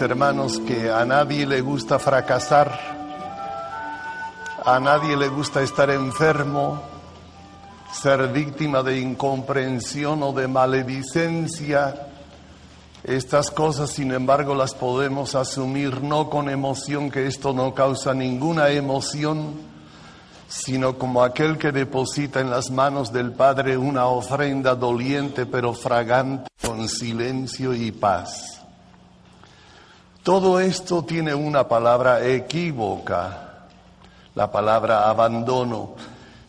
hermanos, que a nadie le gusta fracasar, a nadie le gusta estar enfermo, ser víctima de incomprensión o de maledicencia. Estas cosas, sin embargo, las podemos asumir no con emoción, que esto no causa ninguna emoción, sino como aquel que deposita en las manos del Padre una ofrenda doliente pero fragante con silencio y paz. Todo esto tiene una palabra equívoca, la palabra abandono.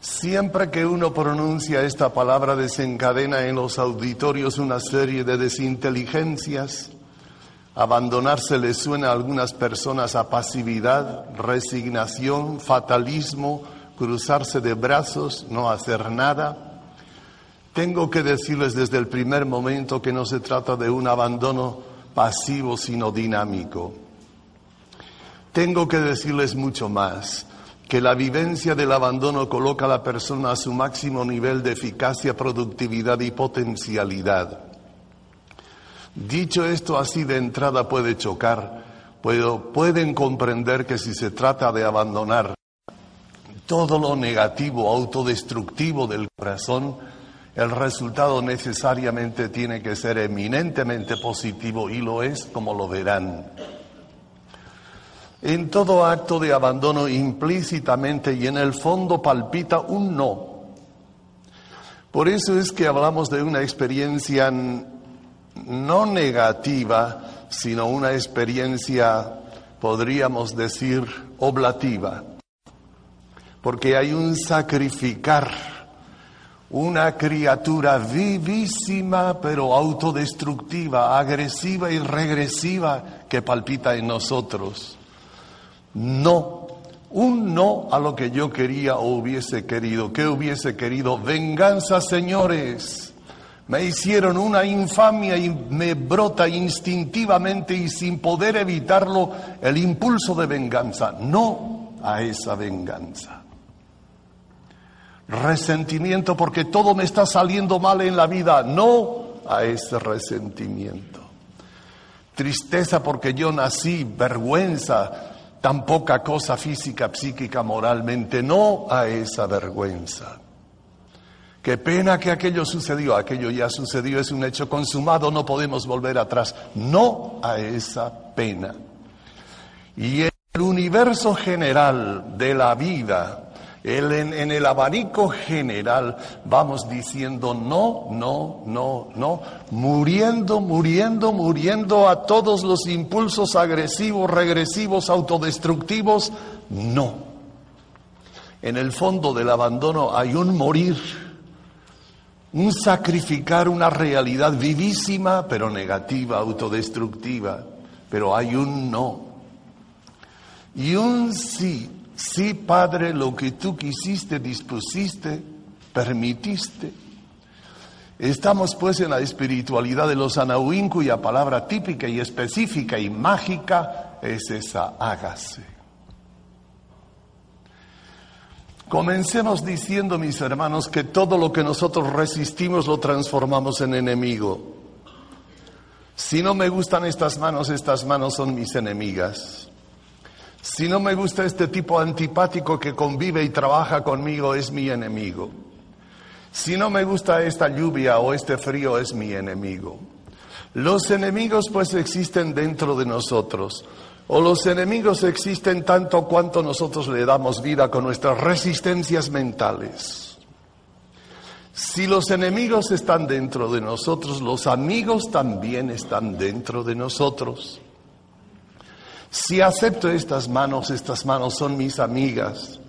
Siempre que uno pronuncia esta palabra desencadena en los auditorios una serie de desinteligencias. Abandonarse le suena a algunas personas a pasividad, resignación, fatalismo, cruzarse de brazos, no hacer nada. Tengo que decirles desde el primer momento que no se trata de un abandono pasivo, sino dinámico. Tengo que decirles mucho más, que la vivencia del abandono coloca a la persona a su máximo nivel de eficacia, productividad y potencialidad. Dicho esto así de entrada puede chocar, pero pueden comprender que si se trata de abandonar todo lo negativo, autodestructivo del corazón, el resultado necesariamente tiene que ser eminentemente positivo y lo es como lo verán. En todo acto de abandono implícitamente y en el fondo palpita un no. Por eso es que hablamos de una experiencia no negativa, sino una experiencia, podríamos decir, oblativa. Porque hay un sacrificar una criatura vivísima pero autodestructiva, agresiva y regresiva que palpita en nosotros. No, un no a lo que yo quería o hubiese querido. ¿Qué hubiese querido? Venganza, señores. Me hicieron una infamia y me brota instintivamente y sin poder evitarlo el impulso de venganza. No a esa venganza resentimiento porque todo me está saliendo mal en la vida, no a ese resentimiento. Tristeza porque yo nací, vergüenza, tan poca cosa física, psíquica, moralmente, no a esa vergüenza. Qué pena que aquello sucedió, aquello ya sucedió, es un hecho consumado, no podemos volver atrás, no a esa pena. Y el universo general de la vida, el, en, en, el abanico general vamos diciendo no, no, no, no, muriendo, muriendo, muriendo a todos los impulsos agresivos, regresivos, autodestructivos, no. En el fondo del abandono hay un morir, un sacrificar una realidad vivísima, pero negativa, autodestructiva, pero hay un no. Y un sí Sí, Padre, lo que tú quisiste, dispusiste, permitiste. Estamos pues en la espiritualidad de los Anahuín, cuya palabra típica y específica y mágica es esa, hágase. Comencemos diciendo, mis hermanos, que todo lo que nosotros resistimos lo transformamos en enemigo. Si no me gustan estas manos, estas manos son mis enemigas. Si no me gusta este tipo antipático que convive y trabaja conmigo, es mi enemigo. Si no me gusta esta lluvia o este frío, es mi enemigo. Los enemigos pues existen dentro de nosotros. O los enemigos existen tanto cuanto nosotros le damos vida con nuestras resistencias mentales. Si los enemigos están dentro de nosotros, los amigos también están dentro de nosotros. Si acepto estas manos, estas manos son mis amigas.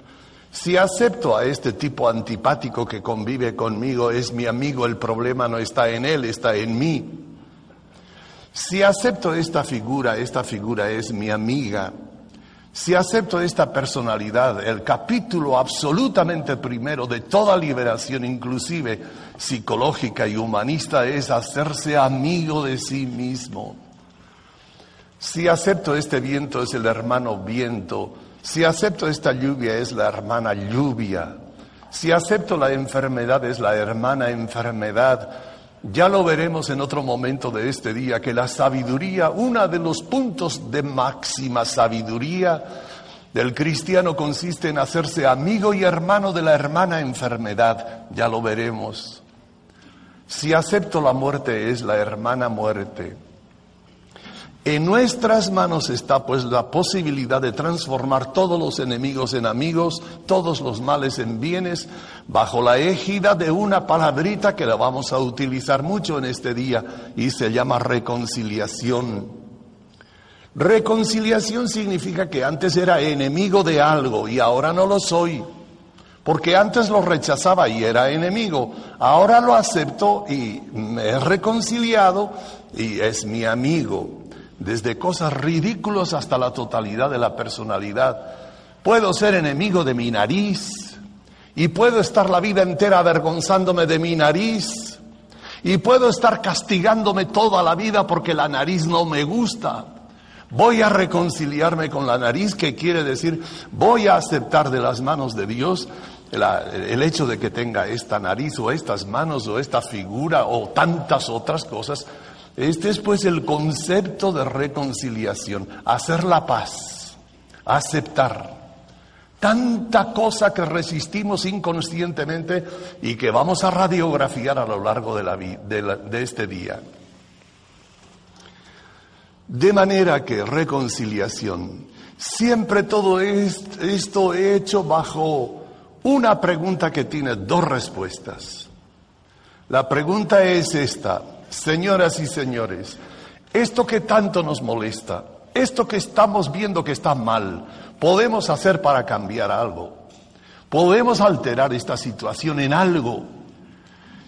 Si acepto a este tipo antipático que convive conmigo, es mi amigo, el problema no está en él, está en mí. Si acepto esta figura, esta figura es mi amiga. Si acepto esta personalidad, el capítulo absolutamente primero de toda liberación, inclusive psicológica y humanista, es hacerse amigo de sí mismo. Si acepto este viento, es el hermano viento. Si acepto esta lluvia, es la hermana lluvia. Si acepto la enfermedad, es la hermana enfermedad. Ya lo veremos en otro momento de este día, que la sabiduría, uno de los puntos de máxima sabiduría del cristiano consiste en hacerse amigo y hermano de la hermana enfermedad. Ya lo veremos. Si acepto la muerte es la hermana muerte. En nuestras manos está pues la posibilidad de transformar todos los enemigos en amigos, todos los males en bienes, bajo la égida de una palabrita que la vamos a utilizar mucho en este día y se llama reconciliación. Reconciliación significa que antes era enemigo de algo y ahora no lo soy. Porque antes lo rechazaba y era enemigo. Ahora lo acepto y me he reconciliado y es mi amigo desde cosas ridículas hasta la totalidad de la personalidad. Puedo ser enemigo de mi nariz y puedo estar la vida entera avergonzándome de mi nariz y puedo estar castigándome toda la vida porque la nariz no me gusta. Voy a reconciliarme con la nariz, que quiere decir voy a aceptar de las manos de Dios el hecho de que tenga esta nariz o estas manos o esta figura o tantas otras cosas este es pues el concepto de reconciliación, hacer la paz, aceptar tanta cosa que resistimos inconscientemente y que vamos a radiografiar a lo largo de, la, de este día. De manera que reconciliación, siempre todo esto hecho bajo una pregunta que tiene dos respuestas. La pregunta es esta, señoras y señores, esto que tanto nos molesta, esto que estamos viendo que está mal, podemos hacer para cambiar algo. Podemos alterar esta situación en algo.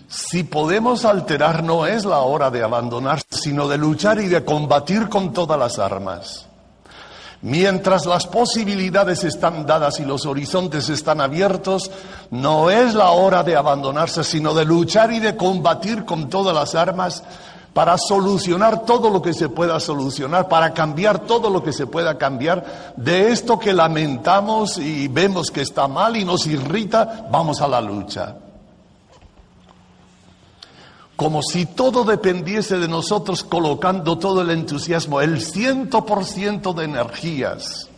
Si podemos alterar, no es la hora de abandonar, sino de luchar y de combatir con todas las armas. Mientras las posibilidades están dadas y los horizontes están abiertos, no es la hora de abandonarse, sino de luchar y de combatir con todas las armas para solucionar todo lo que se pueda solucionar, para cambiar todo lo que se pueda cambiar. De esto que lamentamos y vemos que está mal y nos irrita, vamos a la lucha como si todo dependiese de nosotros colocando todo el entusiasmo, el ciento por ciento de energías,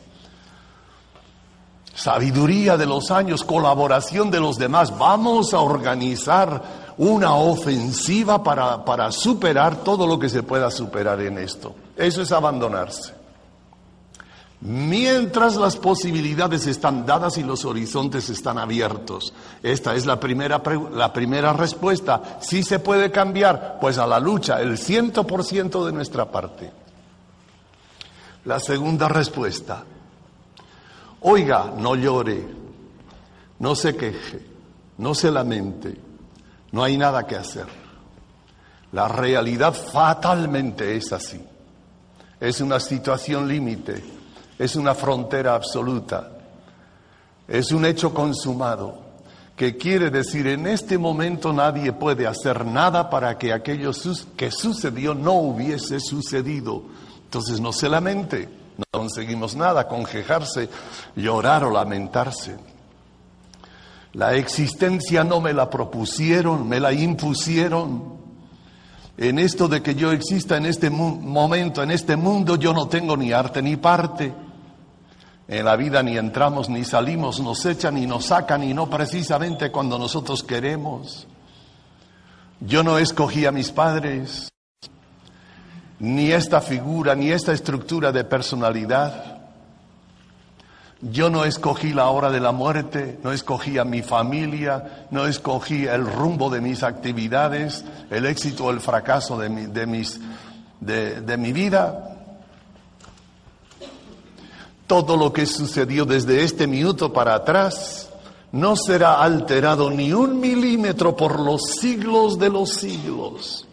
sabiduría de los años, colaboración de los demás. Vamos a organizar una ofensiva para, para superar todo lo que se pueda superar en esto. Eso es abandonarse. Mientras las posibilidades están dadas y los horizontes están abiertos. Esta es la primera, la primera respuesta. Si se puede cambiar, pues a la lucha, el ciento por ciento de nuestra parte. La segunda respuesta. Oiga, no llore, no se queje, no se lamente, no hay nada que hacer. La realidad fatalmente es así. Es una situación límite es una frontera absoluta, es un hecho consumado, que quiere decir en este momento nadie puede hacer nada para que aquello que sucedió no hubiese sucedido. Entonces no se lamente, no conseguimos nada con quejarse, llorar o lamentarse. La existencia no me la propusieron, me la impusieron. En esto de que yo exista en este momento, en este mundo, yo no tengo ni arte ni parte. En la vida ni entramos ni salimos, nos echan y nos sacan y no precisamente cuando nosotros queremos. Yo no escogí a mis padres, ni esta figura, ni esta estructura de personalidad. Yo no escogí la hora de la muerte, no escogí a mi familia, no escogí el rumbo de mis actividades, el éxito o el fracaso de mi, de mis, de, de mi vida. Todo lo que sucedió desde este minuto para atrás no será alterado ni un milímetro por los siglos de los siglos.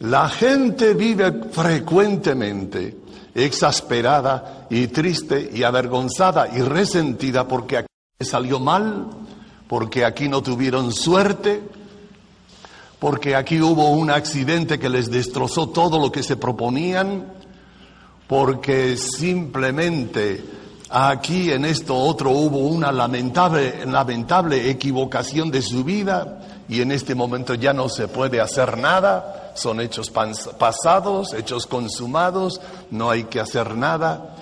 La gente vive frecuentemente exasperada y triste y avergonzada y resentida porque aquí salió mal, porque aquí no tuvieron suerte, porque aquí hubo un accidente que les destrozó todo lo que se proponían, porque simplemente aquí en esto otro hubo una lamentable, lamentable equivocación de su vida y en este momento ya no se puede hacer nada, son hechos pas- pasados, hechos consumados, no hay que hacer nada.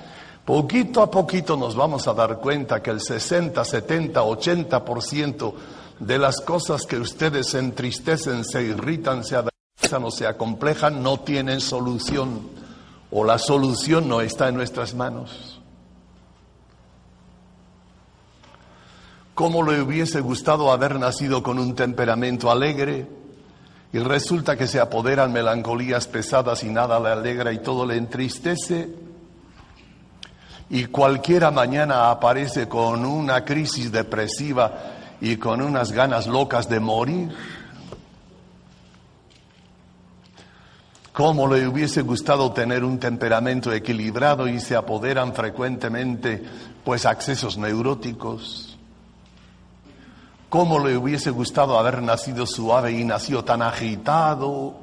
Poquito a poquito nos vamos a dar cuenta que el 60, 70, 80% de las cosas que ustedes se entristecen, se irritan, se avergüenzan o se acomplejan no tienen solución o la solución no está en nuestras manos. ¿Cómo le hubiese gustado haber nacido con un temperamento alegre? Y resulta que se apoderan melancolías pesadas y nada le alegra y todo le entristece. Y cualquiera mañana aparece con una crisis depresiva y con unas ganas locas de morir. ¿Cómo le hubiese gustado tener un temperamento equilibrado y se apoderan frecuentemente pues accesos neuróticos? ¿Cómo le hubiese gustado haber nacido suave y nació tan agitado?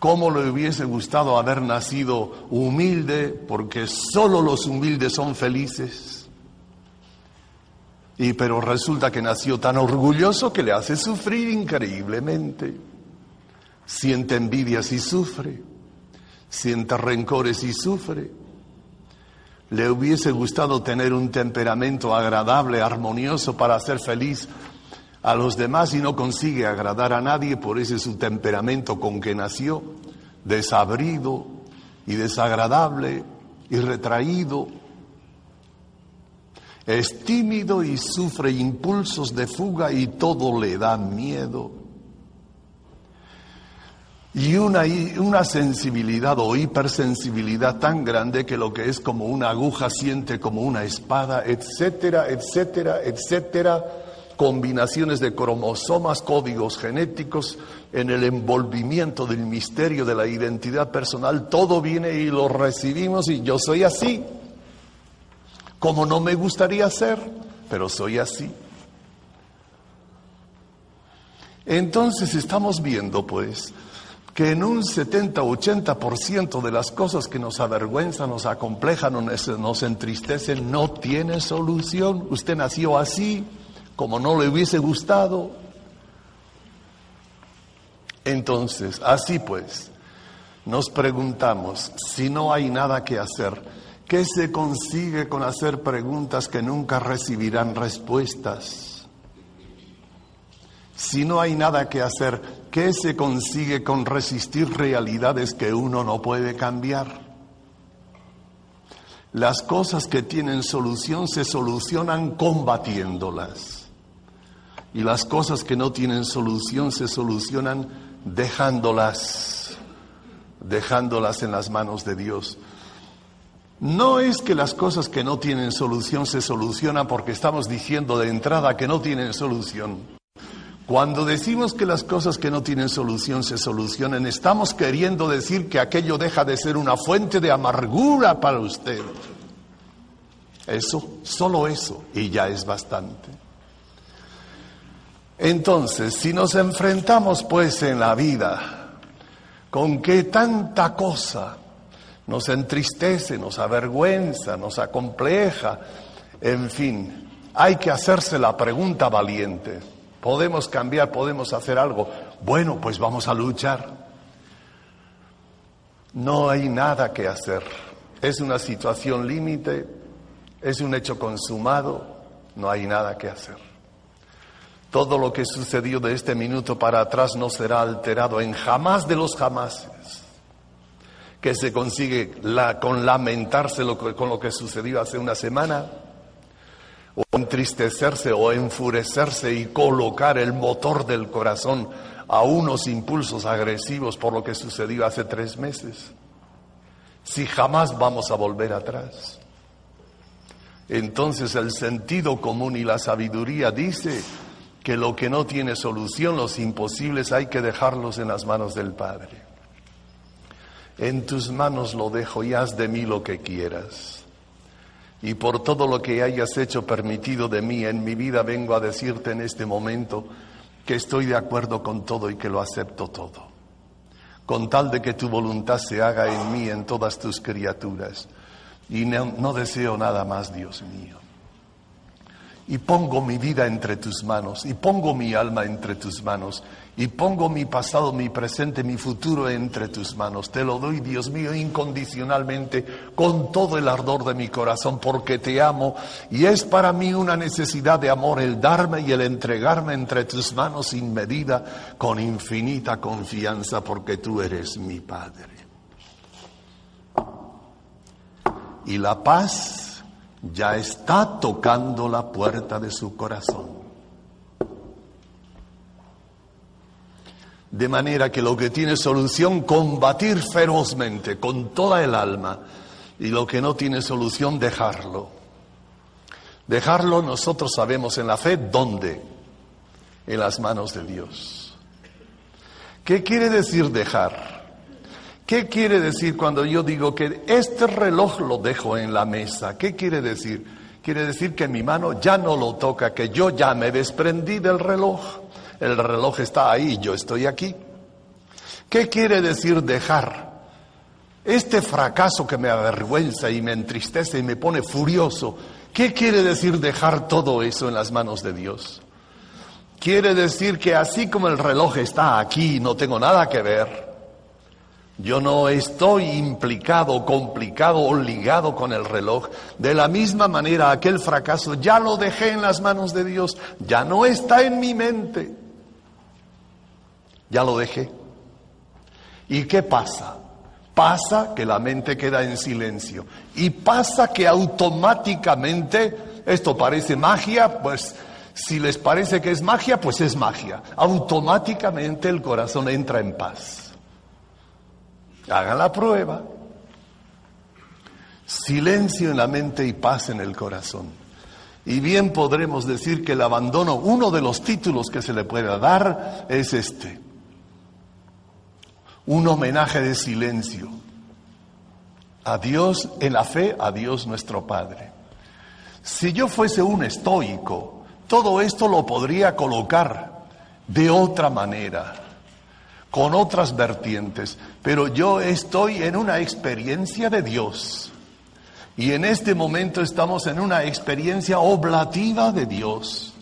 ¿Cómo le hubiese gustado haber nacido humilde? Porque solo los humildes son felices. Y pero resulta que nació tan orgulloso que le hace sufrir increíblemente. Siente envidias y sufre. Siente rencores y sufre. Le hubiese gustado tener un temperamento agradable, armonioso para hacer feliz a los demás y no consigue agradar a nadie, por ese su temperamento con que nació, desabrido y desagradable y retraído. Es tímido y sufre impulsos de fuga y todo le da miedo. Y una, una sensibilidad o hipersensibilidad tan grande que lo que es como una aguja siente como una espada, etcétera, etcétera, etcétera. Combinaciones de cromosomas, códigos genéticos, en el envolvimiento del misterio de la identidad personal, todo viene y lo recibimos y yo soy así, como no me gustaría ser, pero soy así. Entonces estamos viendo pues que en un 70-80% de las cosas que nos avergüenzan, nos acomplejan o nos, entristecen, no tiene solución. Usted nació así, como no le hubiese gustado. Entonces, así pues, nos preguntamos, si no hay nada que hacer, ¿qué se consigue con hacer preguntas que nunca recibirán respuestas? Si no hay nada que hacer, ¿qué se consigue con resistir realidades que uno no puede cambiar? Las cosas que tienen solución se solucionan combatiéndolas. Y las cosas que no tienen solución se solucionan dejándolas, dejándolas en las manos de Dios. No es que las cosas que no tienen solución se solucionan porque estamos diciendo de entrada que no tienen solución. Cuando decimos que las cosas que no tienen solución se solucionan, estamos queriendo decir que aquello deja de ser una fuente de amargura para usted. Eso, solo eso, y ya es bastante. Entonces, si nos enfrentamos pues en la vida con que tanta cosa nos entristece, nos avergüenza, nos acompleja, en fin, hay que hacerse la pregunta valiente. Podemos cambiar, podemos hacer algo. Bueno, pues vamos a luchar. No hay nada que hacer. Es una situación límite, es un hecho consumado, no hay nada que hacer. Todo lo que sucedió de este minuto para atrás no será alterado en jamás de los jamases que se consigue con lamentarse con lo que sucedió hace una semana, o entristecerse o enfurecerse y colocar el motor del corazón a unos impulsos agresivos por lo que sucedió hace tres meses. Si jamás vamos a volver atrás. Entonces el sentido común y la sabiduría dice que lo que no tiene solución, los imposibles, hay que dejarlos en las manos del Padre. En tus manos lo dejo y haz de mí lo que quieras. Y por todo lo que hayas hecho permitido de mí en mi vida vengo a decirte en este momento que estoy de acuerdo con todo y que lo acepto todo. Con tal de que tu voluntad se haga en mí, en todas tus criaturas. Y no, deseo nada más, Dios mío y pongo mi vida entre tus manos, y pongo mi alma entre tus manos, y pongo mi pasado, mi presente, mi futuro entre tus manos. Te lo doy, Dios mío, incondicionalmente, con todo el ardor de mi corazón, porque te amo, y es para mí una necesidad de amor el darme y el entregarme entre tus manos sin medida, con infinita confianza, porque tú eres mi Padre. Y la paz ya está tocando la puerta de su corazón. De manera que lo que tiene solución, combatir ferozmente con toda el alma. Y lo que no tiene solución, dejarlo. Dejarlo nosotros sabemos en la fe dónde. En las manos de Dios. ¿Qué quiere decir dejar? ¿Qué quiere decir cuando yo digo que este reloj lo dejo en la mesa? ¿Qué quiere decir? Quiere decir que mi mano ya no lo toca, que yo ya me desprendí del reloj. El reloj está ahí, yo estoy aquí. ¿Qué quiere decir dejar? Este fracaso que me avergüenza y me entristece y me pone furioso, ¿qué quiere decir dejar todo eso en las manos de Dios? Quiere decir que así como el reloj está aquí, no tengo nada que ver, yo no estoy implicado, complicado o ligado con el reloj. De la misma manera, aquel fracaso ya lo dejé en las manos de Dios, ya no está en mi mente. Ya lo dejé. ¿Y qué pasa? Pasa que la mente queda en silencio. Y pasa que automáticamente, esto parece magia, pues si les parece que es magia, pues es magia. Automáticamente el corazón entra en paz. Hagan la prueba. Silencio en la mente y paz en el corazón. Y bien podremos decir que el abandono, uno de los títulos que se le puede dar es este. Un homenaje de silencio. A Dios en la fe, a Dios nuestro Padre. Si yo fuese un estoico, todo esto lo podría colocar de otra manera con otras vertientes, pero yo estoy en una experiencia de Dios. Y en este momento estamos en una experiencia oblativa de Dios.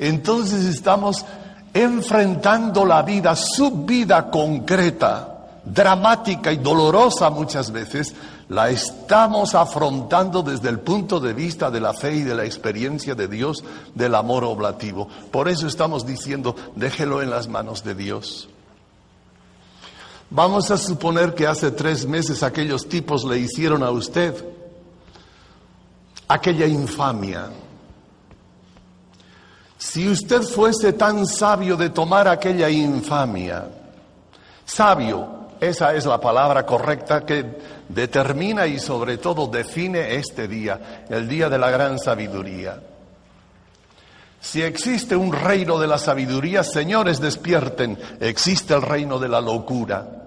Entonces estamos enfrentando la vida, su vida concreta, dramática y dolorosa muchas veces, la estamos afrontando desde el punto de vista de la fe y de la experiencia de Dios, del amor oblativo. Por eso estamos diciendo, déjelo en las manos de Dios. Vamos a suponer que hace tres meses aquellos tipos le hicieron a usted aquella infamia. Si usted fuese tan sabio de tomar aquella infamia, sabio, esa es la palabra correcta que determina y sobre todo define este día, el día de la gran sabiduría. Si existe un reino de la sabiduría, señores, despierten, existe el reino de la locura.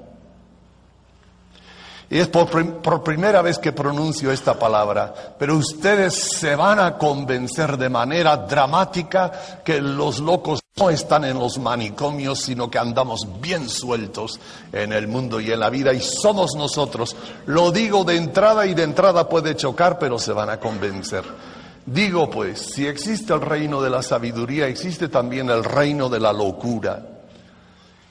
Y es por, primera vez que pronuncio esta palabra, pero ustedes se van a convencer de manera dramática que los locos no están en los manicomios, sino que andamos bien sueltos en el mundo y en la vida y somos nosotros. Lo digo de entrada y de entrada puede chocar, pero se van a convencer. Digo pues, si existe el reino de la sabiduría, existe también el reino de la locura.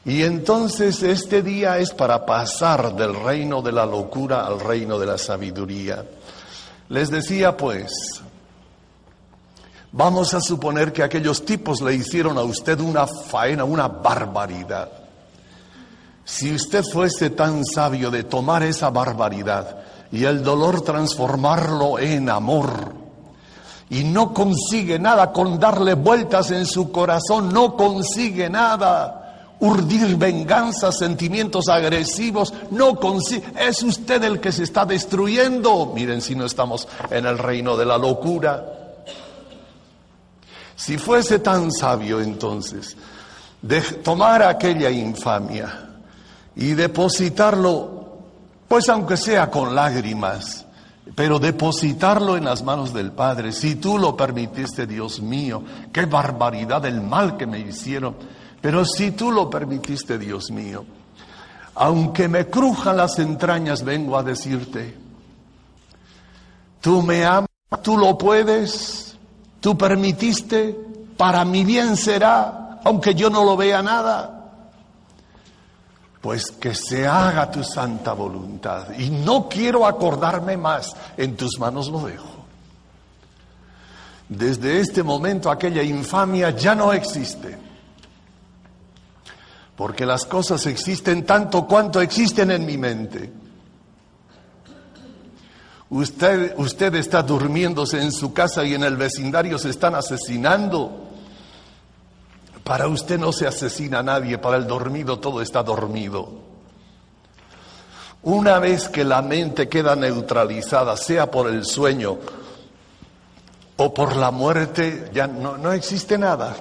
Y entonces este día es para pasar del reino de la locura al reino de la sabiduría. Les decía pues, vamos a suponer que aquellos tipos le hicieron a usted una faena, una barbaridad. Si usted fuese tan sabio de tomar esa barbaridad y el dolor transformarlo en amor, y no consigue nada con darle vueltas en su corazón, no consigue nada. Urdir venganza, sentimientos agresivos, no. Es usted el que se está destruyendo. Miren si no estamos en el reino de la locura. Si fuese tan sabio entonces de tomar aquella infamia y depositarlo, pues aunque sea con lágrimas, pero depositarlo en las manos del Padre, si tú lo permitiste, Dios mío, qué barbaridad el mal que me hicieron, pero si tú lo permitiste, Dios mío, aunque me crujan las entrañas, vengo a decirte, tú me amas, tú lo puedes, tú permitiste, para mi bien será, aunque yo no lo vea nada. Pues que se haga tu santa voluntad. Y no quiero acordarme más. En tus manos lo dejo. Desde este momento aquella infamia ya no existe. Porque las cosas existen tanto cuanto existen en mi mente. Usted, usted está durmiéndose en su casa y en el vecindario se están asesinando. Para usted no se asesina a nadie, para el dormido todo está dormido. Una vez que la mente queda neutralizada, sea por el sueño o por la muerte, ya no, no existe nada.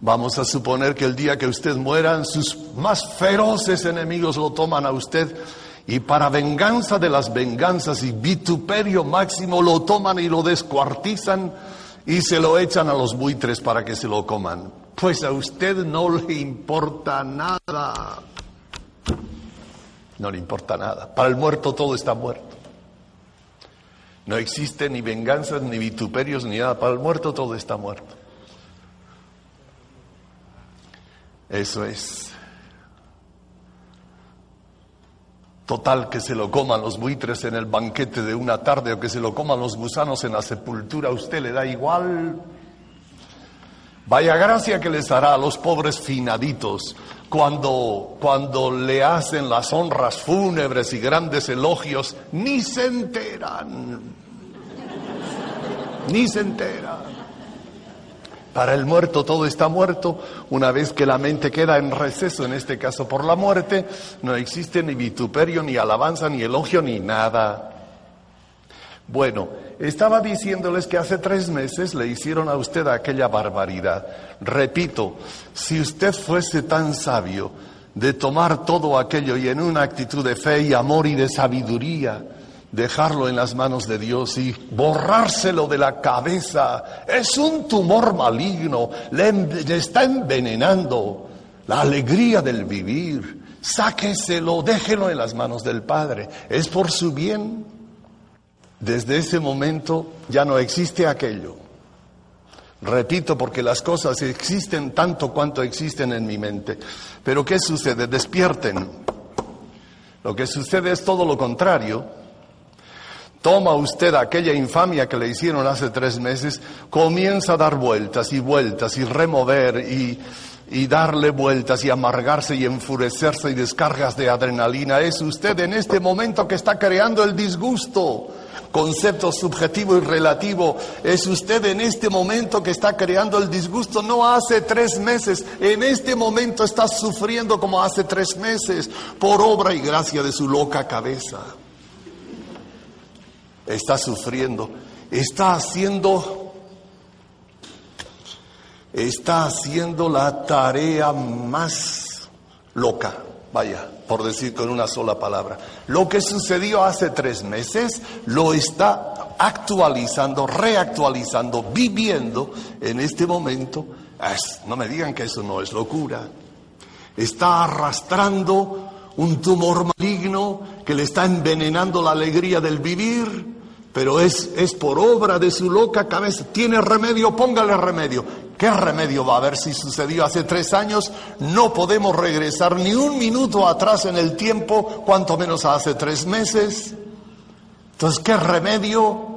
Vamos a suponer que el día que usted muera, sus más feroces enemigos lo toman a usted y para venganza de las venganzas y vituperio máximo lo toman y lo descuartizan y se lo echan a los buitres para que se lo coman. Pues a usted no le importa nada. No le importa nada. Para el muerto todo está muerto. No existe ni venganzas, ni vituperios, ni nada. Para el muerto todo está muerto. Eso es. Total, que se lo coman los buitres en el banquete de una tarde o que se lo coman los gusanos en la sepultura, a usted le da igual. Vaya gracia que les hará a los pobres finaditos cuando, cuando le hacen las honras fúnebres y grandes elogios, ni se enteran. Ni se enteran. Para el muerto todo está muerto. Una vez que la mente queda en receso, en este caso por la muerte, no existe ni vituperio, ni alabanza, ni elogio, ni nada. Bueno, estaba diciéndoles que hace tres meses le hicieron a usted aquella barbaridad. Repito, si usted fuese tan sabio de tomar todo aquello y en una actitud de fe y amor y de sabiduría, dejarlo en las manos de Dios y borrárselo de la cabeza. Es un tumor maligno, le, está envenenando la alegría del vivir. Sáqueselo, déjelo en las manos del Padre. Es por su bien. Desde ese momento ya no existe aquello. Repito, porque las cosas existen tanto cuanto existen en mi mente. Pero ¿qué sucede? Despierten. Lo que sucede es todo lo contrario Toma usted aquella infamia que le hicieron hace tres meses, comienza a dar vueltas y vueltas y remover y, darle vueltas y amargarse y enfurecerse y descargas de adrenalina. Es usted en este momento que está creando el disgusto. Concepto subjetivo y relativo. Es usted en este momento que está creando el disgusto, no hace tres meses. En este momento está sufriendo como hace tres meses por obra y gracia de su loca cabeza está sufriendo, está haciendo, está haciendo la tarea más loca, vaya, por decir con una sola palabra. Lo que sucedió hace tres meses lo está actualizando, reactualizando, viviendo en este momento. no me digan que eso no es locura. Está arrastrando un tumor maligno que le está envenenando la alegría del vivir, pero es, es por obra de su loca cabeza. ¿Tiene remedio? Póngale remedio. ¿Qué remedio va a haber si sucedió hace tres años? No podemos regresar ni un minuto atrás en el tiempo, cuanto menos hace tres meses. Entonces, ¿qué remedio?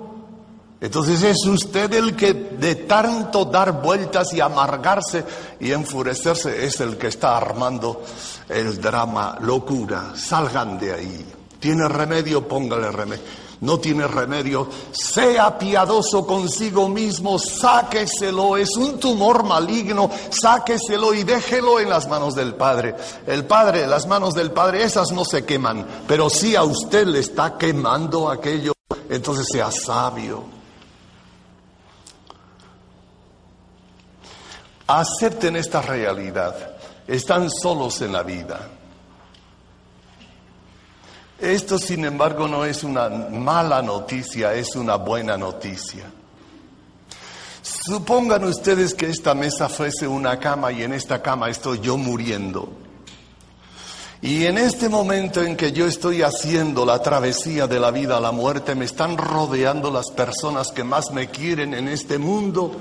Entonces es usted el que de tanto dar vueltas y amargarse y enfurecerse es el que está armando el drama, locura. Salgan de ahí. ¿Tiene remedio? Póngale remedio. No tiene remedio. Sea piadoso consigo mismo, sáqueselo. Es un tumor maligno, sáqueselo y déjelo en las manos del Padre. El Padre, las manos del Padre, esas no se queman, pero si a usted le está quemando aquello, entonces sea sabio. Acepten esta realidad. Están solos en la vida. Esto, sin embargo, no es una mala noticia, es una buena noticia. Supongan ustedes que esta mesa fuese una cama y en esta cama estoy yo muriendo. Y en este momento en que yo estoy haciendo la travesía de la vida a la muerte, me están rodeando las personas que más me quieren en este mundo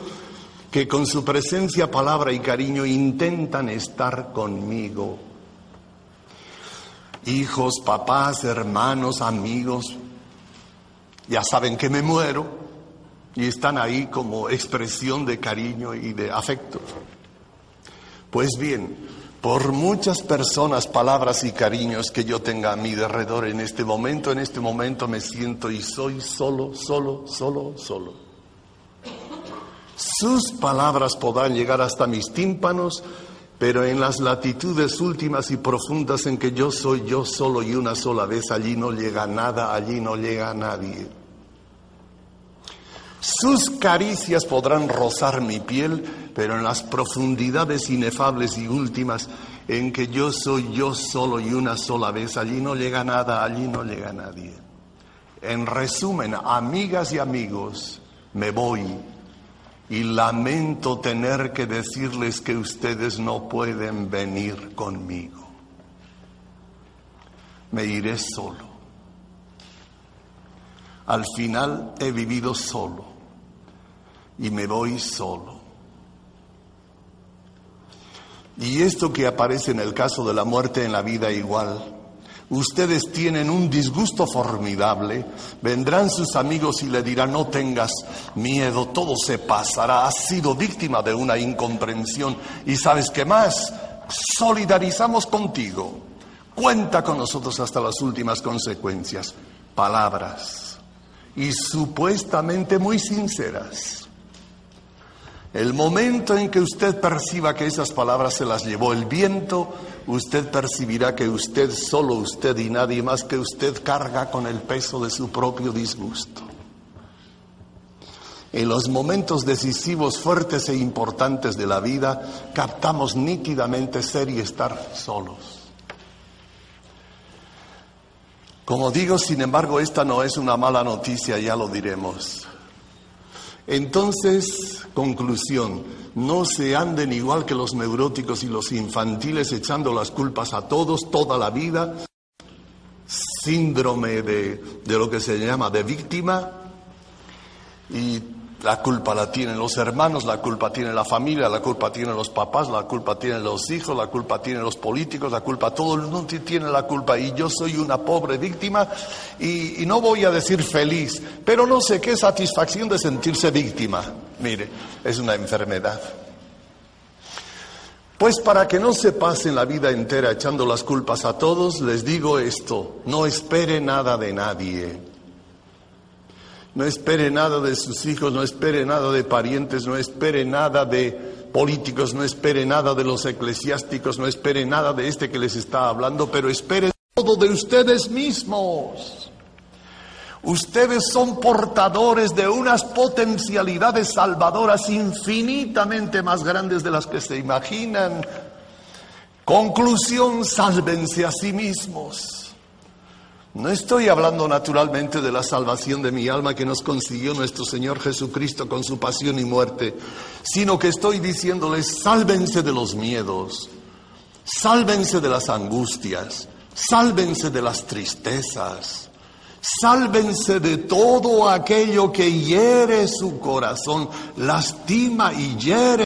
que con su presencia, palabra y cariño intentan estar conmigo. Hijos, papás, hermanos, amigos, ya saben que me muero y están ahí como expresión de cariño y de afecto. Pues bien, por muchas personas, palabras y cariños que yo tenga a mi derredor en este momento, en este momento me siento y soy solo, solo, solo, solo. Sus palabras podrán llegar hasta mis tímpanos, pero en las latitudes últimas y profundas en que yo soy yo solo y una sola vez, allí no llega nada, allí no llega nadie. Sus caricias podrán rozar mi piel, pero en las profundidades inefables y últimas en que yo soy yo solo y una sola vez, allí no llega nada, allí no llega nadie. En resumen, amigas y amigos, me voy y lamento tener que decirles que ustedes no pueden venir conmigo. Me iré solo. Al final he vivido solo y me voy solo. Y esto que aparece en el caso de la muerte en la vida igual, ustedes tienen un disgusto formidable, vendrán sus amigos y le dirán, no tengas miedo, todo se pasará, has sido víctima de una incomprensión. Y sabes qué más, solidarizamos contigo, cuenta con nosotros hasta las últimas consecuencias, palabras. Y supuestamente muy sinceras. El momento en que usted perciba que esas palabras se las llevó el viento, usted percibirá que usted, solo usted y nadie más que usted carga con el peso de su propio disgusto. En los momentos decisivos, fuertes e importantes de la vida, captamos nítidamente ser y estar solos. Como digo, sin embargo, esta no es una mala noticia, ya lo diremos. Entonces, conclusión, no se anden igual que los neuróticos y los infantiles echando las culpas a todos toda la vida, síndrome de, de lo que se llama de víctima. Y la culpa la tienen los hermanos, la culpa tiene la familia, la culpa tienen los papás, la culpa tienen los hijos, la culpa tienen los políticos, la culpa, todo el mundo tiene la culpa y yo soy una pobre víctima y, y no voy a decir feliz, pero no sé qué satisfacción de sentirse víctima. Mire, es una enfermedad. Pues para que no se pasen la vida entera echando las culpas a todos, les digo esto, no espere nada de nadie. No espere nada de sus hijos, no espere nada de parientes, no espere nada de políticos, no espere nada de los eclesiásticos, no espere nada de este que les está hablando, pero espere todo de ustedes mismos. Ustedes son portadores de unas potencialidades salvadoras infinitamente más grandes de las que se imaginan. Conclusión, sálvense a sí mismos. No estoy hablando naturalmente de la salvación de mi alma que nos consiguió nuestro Señor Jesucristo con su pasión y muerte, sino que estoy diciéndoles, sálvense de los miedos, sálvense de las angustias, Sálvense de las tristezas. Sálvense de todo aquello que hiere su corazón, lastima y hiere